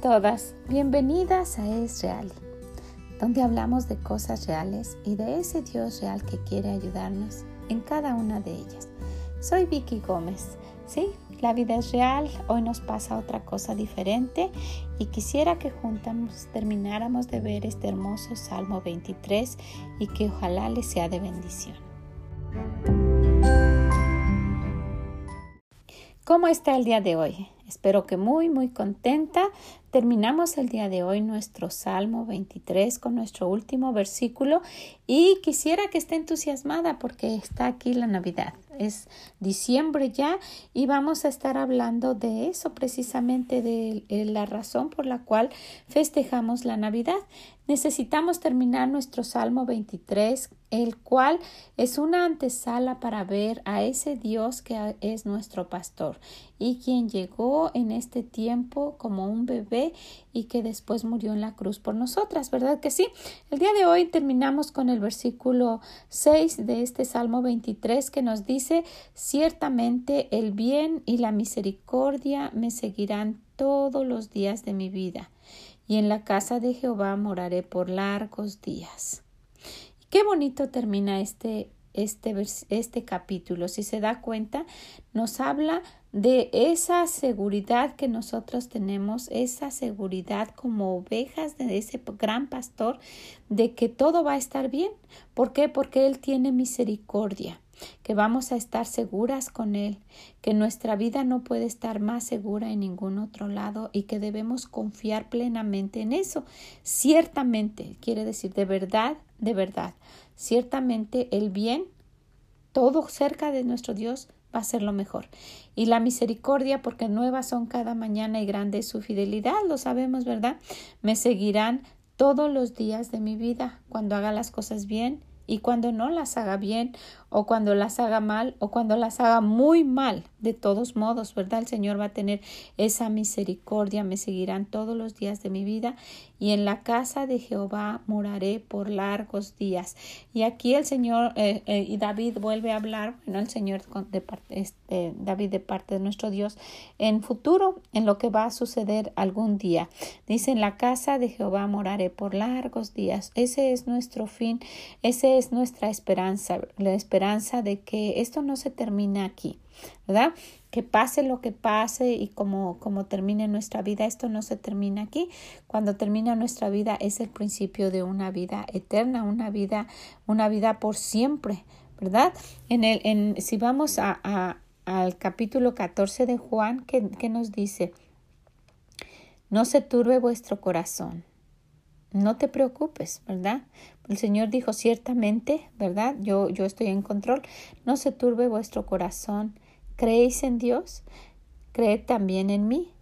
todas, bienvenidas a Es Real, donde hablamos de cosas reales y de ese Dios real que quiere ayudarnos en cada una de ellas. Soy Vicky Gómez. Sí, la vida es real, hoy nos pasa otra cosa diferente y quisiera que juntamos termináramos de ver este hermoso Salmo 23 y que ojalá les sea de bendición. ¿Cómo está el día de hoy? Espero que muy, muy contenta. Terminamos el día de hoy nuestro Salmo 23 con nuestro último versículo y quisiera que esté entusiasmada porque está aquí la Navidad. Es diciembre ya y vamos a estar hablando de eso precisamente de la razón por la cual festejamos la Navidad. Necesitamos terminar nuestro Salmo 23, el cual es una antesala para ver a ese Dios que es nuestro pastor y quien llegó en este tiempo como un bebé y que después murió en la cruz por nosotras, ¿verdad que sí? El día de hoy terminamos con el versículo 6 de este Salmo 23 que nos dice, ciertamente el bien y la misericordia me seguirán todos los días de mi vida y en la casa de Jehová moraré por largos días. Qué bonito termina este, este, este capítulo. Si se da cuenta, nos habla de esa seguridad que nosotros tenemos, esa seguridad como ovejas de ese gran pastor, de que todo va a estar bien. ¿Por qué? Porque Él tiene misericordia que vamos a estar seguras con Él, que nuestra vida no puede estar más segura en ningún otro lado y que debemos confiar plenamente en eso. Ciertamente, quiere decir de verdad, de verdad, ciertamente el bien, todo cerca de nuestro Dios, va a ser lo mejor. Y la misericordia, porque nuevas son cada mañana y grande su fidelidad, lo sabemos, ¿verdad? Me seguirán todos los días de mi vida cuando haga las cosas bien y cuando no las haga bien o cuando las haga mal o cuando las haga muy mal, de todos modos, ¿verdad? El Señor va a tener esa misericordia, me seguirán todos los días de mi vida y en la casa de Jehová moraré por largos días. Y aquí el Señor eh, eh, y David vuelve a hablar, bueno, el Señor de parte, este, David de parte de nuestro Dios en futuro, en lo que va a suceder algún día. Dice, en la casa de Jehová moraré por largos días. Ese es nuestro fin, esa es nuestra esperanza, la esperanza de que esto no se termina aquí. ¿verdad? Que pase lo que pase y como, como termine nuestra vida, esto no se termina aquí. Cuando termina nuestra vida es el principio de una vida eterna, una vida, una vida por siempre, ¿verdad? En el, en, si vamos a, a, al capítulo 14 de Juan, ¿qué, ¿qué nos dice? No se turbe vuestro corazón. No te preocupes, ¿verdad? El Señor dijo ciertamente, ¿verdad? Yo, yo estoy en control. No se turbe vuestro corazón ¿Creéis en Dios? Creed también en mí.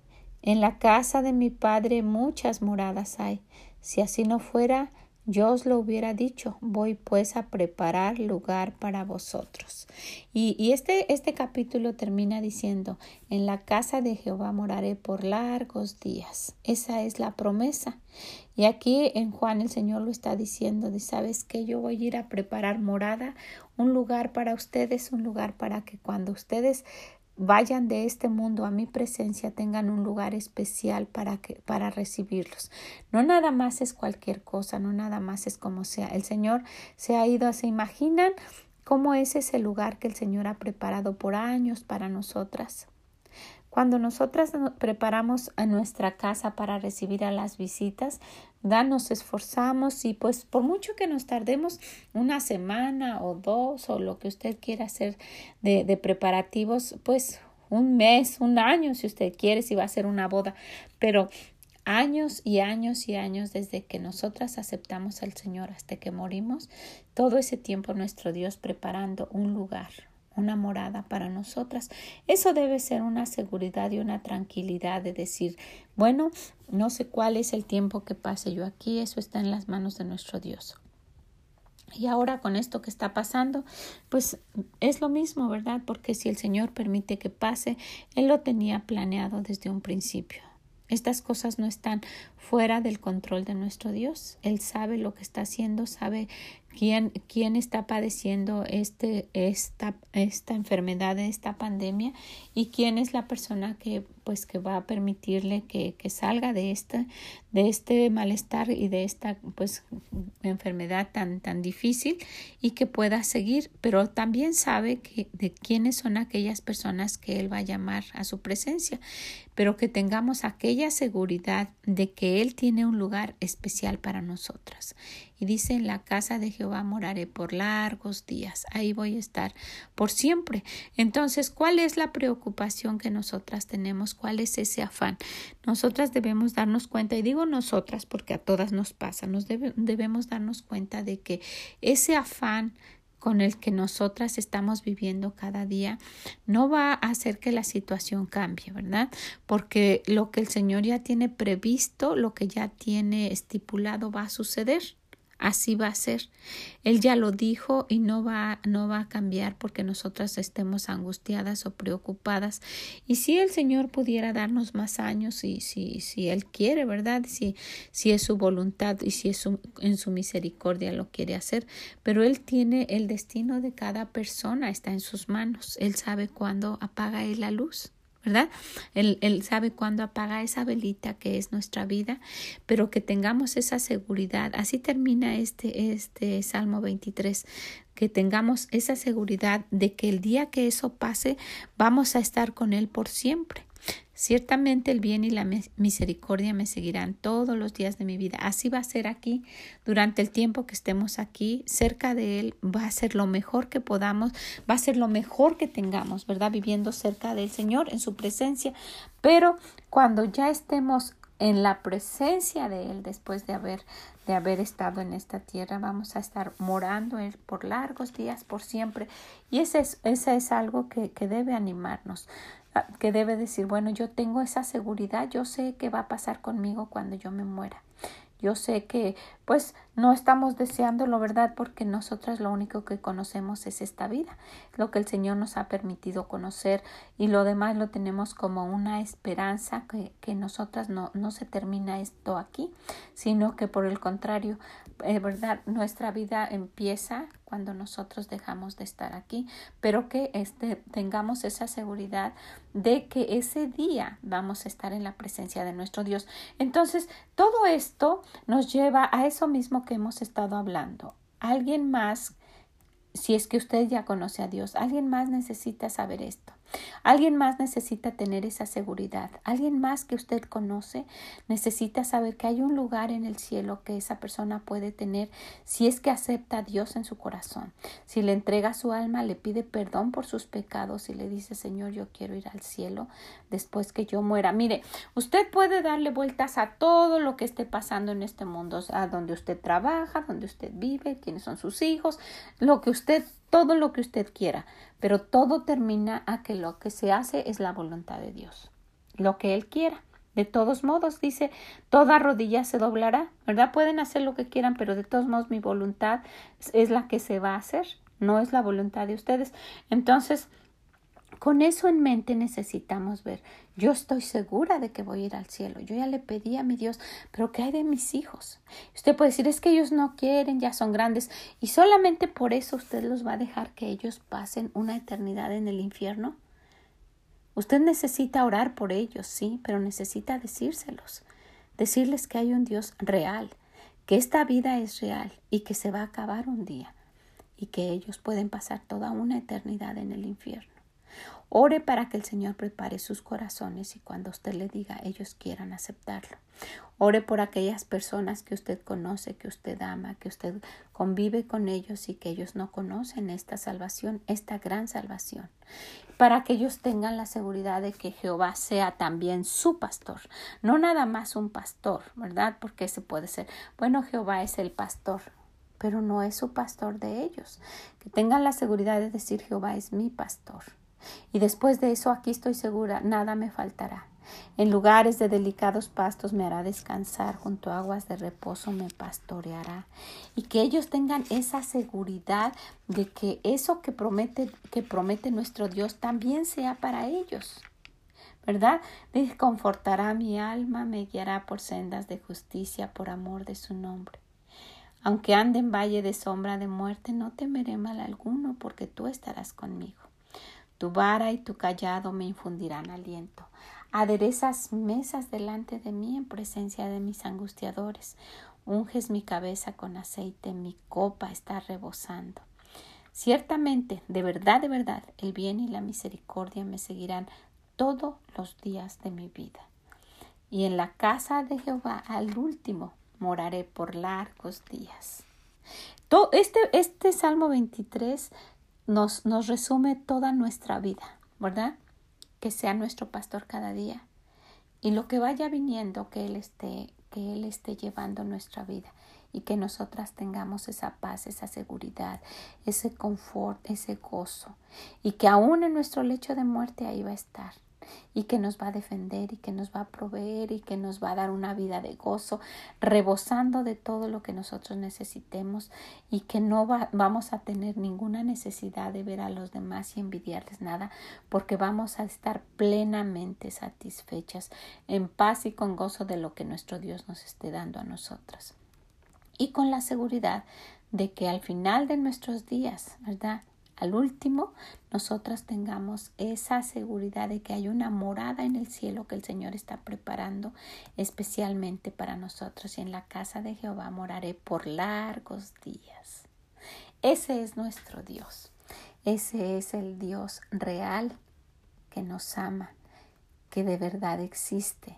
En la casa de mi Padre muchas moradas hay. Si así no fuera, yo os lo hubiera dicho. Voy pues a preparar lugar para vosotros. Y, y este, este capítulo termina diciendo, en la casa de Jehová moraré por largos días. Esa es la promesa. Y aquí en Juan el Señor lo está diciendo, de sabes que yo voy a ir a preparar morada, un lugar para ustedes, un lugar para que cuando ustedes vayan de este mundo a mi presencia tengan un lugar especial para que para recibirlos. No nada más es cualquier cosa, no nada más es como sea. El Señor se ha ido, se imaginan cómo es ese lugar que el Señor ha preparado por años para nosotras. Cuando nosotras preparamos a nuestra casa para recibir a las visitas, ¿da? nos esforzamos y pues por mucho que nos tardemos una semana o dos o lo que usted quiera hacer de, de preparativos, pues un mes, un año si usted quiere, si va a ser una boda, pero años y años y años desde que nosotras aceptamos al Señor hasta que morimos, todo ese tiempo nuestro Dios preparando un lugar, una morada para nosotras. Eso debe ser una seguridad y una tranquilidad de decir, bueno, no sé cuál es el tiempo que pase yo aquí, eso está en las manos de nuestro Dios. Y ahora con esto que está pasando, pues es lo mismo, ¿verdad? Porque si el Señor permite que pase, Él lo tenía planeado desde un principio. Estas cosas no están fuera del control de nuestro Dios. Él sabe lo que está haciendo, sabe quién, quién está padeciendo este, esta, esta enfermedad, esta pandemia y quién es la persona que pues que va a permitirle que, que salga de este, de este malestar y de esta pues enfermedad tan, tan difícil y que pueda seguir, pero también sabe que, de quiénes son aquellas personas que él va a llamar a su presencia, pero que tengamos aquella seguridad de que él tiene un lugar especial para nosotras. Y dice, en la casa de Jehová moraré por largos días, ahí voy a estar por siempre. Entonces, ¿cuál es la preocupación que nosotras tenemos? ¿Cuál es ese afán? Nosotras debemos darnos cuenta, y digo nosotras porque a todas nos pasa, nos debemos darnos cuenta de que ese afán con el que nosotras estamos viviendo cada día no va a hacer que la situación cambie, ¿verdad? Porque lo que el Señor ya tiene previsto, lo que ya tiene estipulado va a suceder. Así va a ser. Él ya lo dijo y no va, no va a cambiar porque nosotras estemos angustiadas o preocupadas. Y si el Señor pudiera darnos más años y si, si Él quiere, ¿verdad? Si, si es su voluntad y si es en su misericordia lo quiere hacer. Pero Él tiene el destino de cada persona, está en sus manos. Él sabe cuándo apaga Él la luz. ¿Verdad? Él, él sabe cuándo apaga esa velita que es nuestra vida, pero que tengamos esa seguridad. Así termina este, este Salmo 23 que tengamos esa seguridad de que el día que eso pase vamos a estar con Él por siempre. Ciertamente el bien y la misericordia me seguirán todos los días de mi vida. Así va a ser aquí durante el tiempo que estemos aquí cerca de Él. Va a ser lo mejor que podamos, va a ser lo mejor que tengamos, ¿verdad? Viviendo cerca del Señor, en su presencia. Pero cuando ya estemos en la presencia de Él después de haber, de haber estado en esta tierra. Vamos a estar morando por largos días, por siempre. Y ese es, ese es algo que, que debe animarnos que debe decir, bueno, yo tengo esa seguridad, yo sé qué va a pasar conmigo cuando yo me muera. Yo sé que pues no estamos deseándolo, ¿verdad? Porque nosotras lo único que conocemos es esta vida, lo que el Señor nos ha permitido conocer y lo demás lo tenemos como una esperanza que, que nosotras no, no se termina esto aquí, sino que por el contrario, eh, ¿verdad? Nuestra vida empieza cuando nosotros dejamos de estar aquí, pero que este, tengamos esa seguridad de que ese día vamos a estar en la presencia de nuestro Dios. Entonces, todo esto nos lleva a eso mismo que hemos estado hablando. Alguien más, si es que usted ya conoce a Dios, alguien más necesita saber esto. Alguien más necesita tener esa seguridad. Alguien más que usted conoce necesita saber que hay un lugar en el cielo que esa persona puede tener si es que acepta a Dios en su corazón. Si le entrega su alma, le pide perdón por sus pecados y le dice, Señor, yo quiero ir al cielo después que yo muera. Mire, usted puede darle vueltas a todo lo que esté pasando en este mundo, a donde usted trabaja, donde usted vive, quiénes son sus hijos, lo que usted todo lo que usted quiera, pero todo termina a que lo que se hace es la voluntad de Dios, lo que Él quiera. De todos modos, dice, toda rodilla se doblará, ¿verdad? Pueden hacer lo que quieran, pero de todos modos mi voluntad es la que se va a hacer, no es la voluntad de ustedes. Entonces, con eso en mente necesitamos ver, yo estoy segura de que voy a ir al cielo, yo ya le pedí a mi Dios, pero ¿qué hay de mis hijos? Usted puede decir, es que ellos no quieren, ya son grandes, y solamente por eso usted los va a dejar que ellos pasen una eternidad en el infierno. Usted necesita orar por ellos, sí, pero necesita decírselos, decirles que hay un Dios real, que esta vida es real y que se va a acabar un día y que ellos pueden pasar toda una eternidad en el infierno. Ore para que el Señor prepare sus corazones y cuando usted le diga ellos quieran aceptarlo. Ore por aquellas personas que usted conoce, que usted ama, que usted convive con ellos y que ellos no conocen esta salvación, esta gran salvación. Para que ellos tengan la seguridad de que Jehová sea también su pastor. No nada más un pastor, ¿verdad? Porque se puede ser, bueno, Jehová es el pastor, pero no es su pastor de ellos. Que tengan la seguridad de decir Jehová es mi pastor. Y después de eso aquí estoy segura, nada me faltará. En lugares de delicados pastos me hará descansar, junto a aguas de reposo me pastoreará. Y que ellos tengan esa seguridad de que eso que promete, que promete nuestro Dios también sea para ellos. ¿Verdad? Me confortará mi alma, me guiará por sendas de justicia por amor de su nombre. Aunque ande en valle de sombra de muerte, no temeré mal alguno, porque tú estarás conmigo. Tu vara y tu callado me infundirán aliento. Aderezas mesas delante de mí en presencia de mis angustiadores. Unges mi cabeza con aceite, mi copa está rebosando. Ciertamente, de verdad, de verdad, el bien y la misericordia me seguirán todos los días de mi vida. Y en la casa de Jehová al último moraré por largos días. Todo este, este Salmo 23 nos, nos resume toda nuestra vida, ¿verdad? Que sea nuestro pastor cada día. Y lo que vaya viniendo, que Él esté, que Él esté llevando nuestra vida y que nosotras tengamos esa paz, esa seguridad, ese confort, ese gozo y que aún en nuestro lecho de muerte ahí va a estar y que nos va a defender y que nos va a proveer y que nos va a dar una vida de gozo, rebosando de todo lo que nosotros necesitemos y que no vamos a tener ninguna necesidad de ver a los demás y envidiarles nada, porque vamos a estar plenamente satisfechas, en paz y con gozo de lo que nuestro Dios nos esté dando a nosotras y con la seguridad de que al final de nuestros días, ¿verdad? Al último, nosotras tengamos esa seguridad de que hay una morada en el cielo que el Señor está preparando especialmente para nosotros y en la casa de Jehová moraré por largos días. Ese es nuestro Dios. Ese es el Dios real que nos ama, que de verdad existe,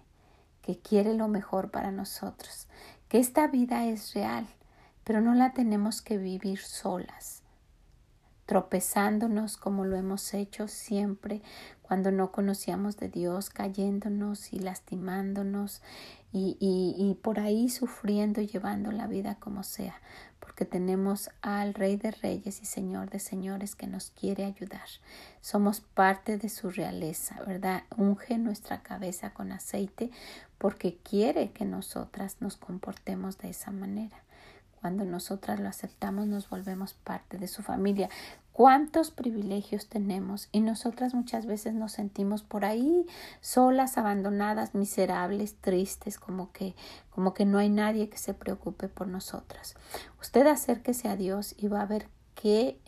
que quiere lo mejor para nosotros, que esta vida es real, pero no la tenemos que vivir solas, tropezándonos como lo hemos hecho siempre cuando no conocíamos de Dios, cayéndonos y lastimándonos y, y, por ahí sufriendo y llevando la vida como sea, porque tenemos al Rey de Reyes y Señor de Señores que nos quiere ayudar. Somos parte de su realeza, ¿verdad? Unge nuestra cabeza con aceite porque quiere que nosotras nos comportemos de esa manera. Cuando nosotras lo aceptamos nos volvemos parte de su familia. ¿Cuántos privilegios tenemos? Y nosotras muchas veces nos sentimos por ahí solas, abandonadas, miserables, tristes, como que como que no hay nadie que se preocupe por nosotras. Usted acérquese a Dios y va a ver qué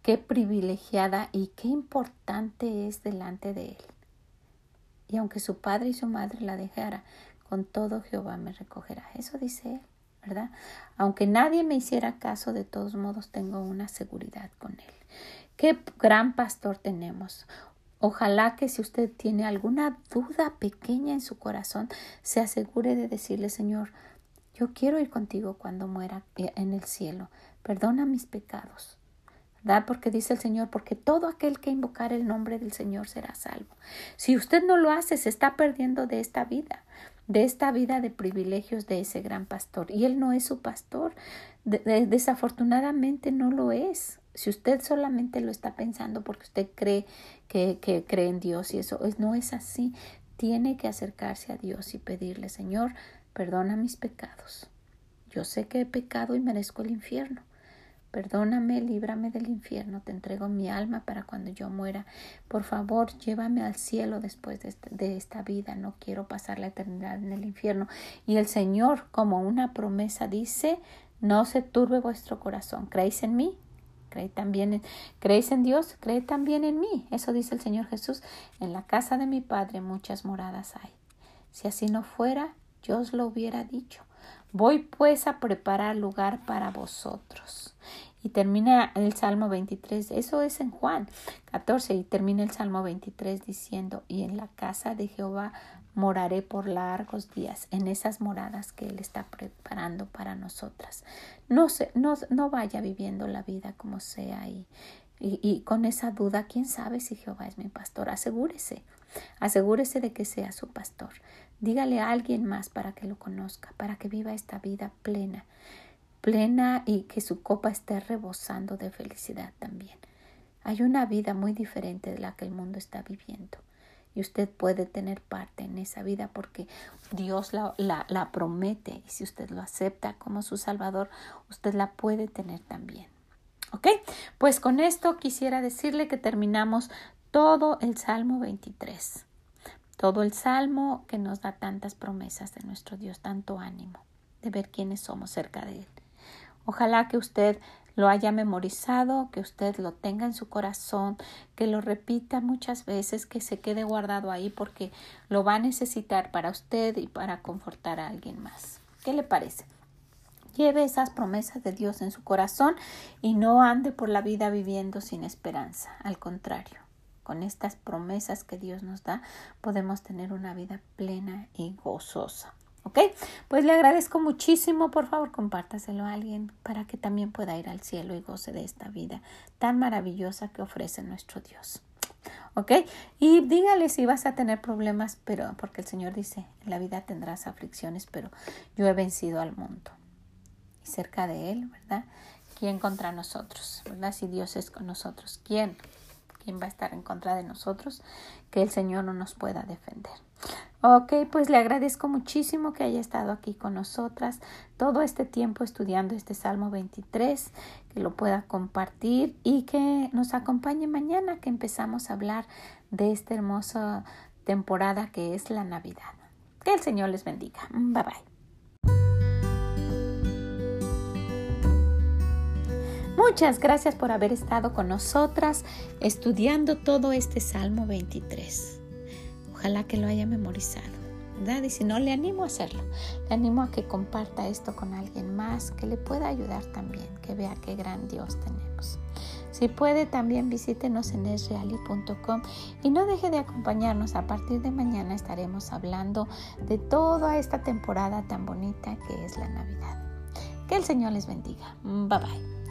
qué privilegiada y qué importante es delante de él. Y aunque su padre y su madre la dejara, con todo Jehová me recogerá. Eso dice él, ¿verdad? Aunque nadie me hiciera caso, de todos modos tengo una seguridad con él. Qué gran pastor tenemos. Ojalá que si usted tiene alguna duda pequeña en su corazón, se asegure de decirle, Señor, yo quiero ir contigo cuando muera en el cielo. Perdona mis pecados. ¿verdad? Porque dice el Señor, porque todo aquel que invocar el nombre del Señor será salvo. Si usted no lo hace, se está perdiendo de esta vida, de esta vida de privilegios de ese gran pastor. Y él no es su pastor. desafortunadamente no lo es. Si usted solamente lo está pensando porque usted cree que, que cree en Dios y eso es, no es así, tiene que acercarse a Dios y pedirle, Señor, perdona mis pecados. Yo sé que he pecado y merezco el infierno Perdóname, líbrame del infierno, te entrego mi alma para cuando yo muera. Por favor, llévame al cielo después de, esta vida. No quiero pasar la eternidad en el infierno. Y el Señor, como una promesa, dice, no se turbe vuestro corazón. ¿Creéis en mí? ¿Creéis también en, ¿Creéis en Dios? Creed también en mí. Eso dice el Señor Jesús. En la casa de mi Padre muchas moradas hay. Si así no fuera, yo os lo hubiera dicho. Voy pues a preparar lugar para vosotros. Y termina el Salmo 23, eso es en Juan 14, y termina el Salmo 23 diciendo, y en la casa de Jehová moraré por largos días, en esas moradas que Él está preparando para nosotras. No, se, no, no vaya viviendo la vida como sea y, y, y con esa duda, ¿quién sabe si Jehová es mi pastor? Asegúrese, asegúrese de que sea su pastor. Dígale a alguien más para que lo conozca, para que viva esta vida plena, plena y que su copa esté rebosando de felicidad también. Hay una vida muy diferente de la que el mundo está viviendo y usted puede tener parte en esa vida porque Dios la, la, promete y si usted lo acepta como su Salvador, usted la puede tener también. ¿Ok? Pues con esto quisiera decirle que terminamos todo el Salmo 23 todo el salmo que nos da tantas promesas de nuestro Dios, tanto ánimo de ver quiénes somos cerca de Él. Ojalá que usted lo haya memorizado, que usted lo tenga en su corazón, que lo repita muchas veces, que se quede guardado ahí porque lo va a necesitar para usted y para confortar a alguien más. ¿Qué le parece? Lleve esas promesas de Dios en su corazón y no ande por la vida viviendo sin esperanza. Al contrario, con estas promesas que Dios nos da, podemos tener una vida plena y gozosa. ¿Ok? Pues le agradezco muchísimo. Por favor, compártaselo a alguien para que también pueda ir al cielo y goce de esta vida tan maravillosa que ofrece nuestro Dios. ¿Ok? Y dígale si vas a tener problemas, pero porque el Señor dice, en la vida tendrás aflicciones, pero yo he vencido al mundo y cerca de Él, ¿verdad? ¿Quién contra nosotros? ¿Verdad? Si Dios es con nosotros, ¿quién? ¿Quién va a estar en contra de nosotros? Que el Señor no nos pueda defender. Ok, pues le agradezco muchísimo que haya estado aquí con nosotras todo este tiempo estudiando este Salmo 23, que lo pueda compartir y que nos acompañe mañana que empezamos a hablar de esta hermosa temporada que es la Navidad. Que el Señor les bendiga. Bye bye. Muchas gracias por haber estado con nosotras estudiando todo este Salmo 23. Ojalá que lo haya memorizado. ¿verdad? Y si no, le animo a hacerlo. Le animo a que comparta esto con alguien más, que le pueda ayudar también, que vea qué gran Dios tenemos. Si puede, también visítenos en esreali.com y no deje de acompañarnos. A partir de mañana estaremos hablando de toda esta temporada tan bonita que es la Navidad. Que el Señor les bendiga. Bye bye.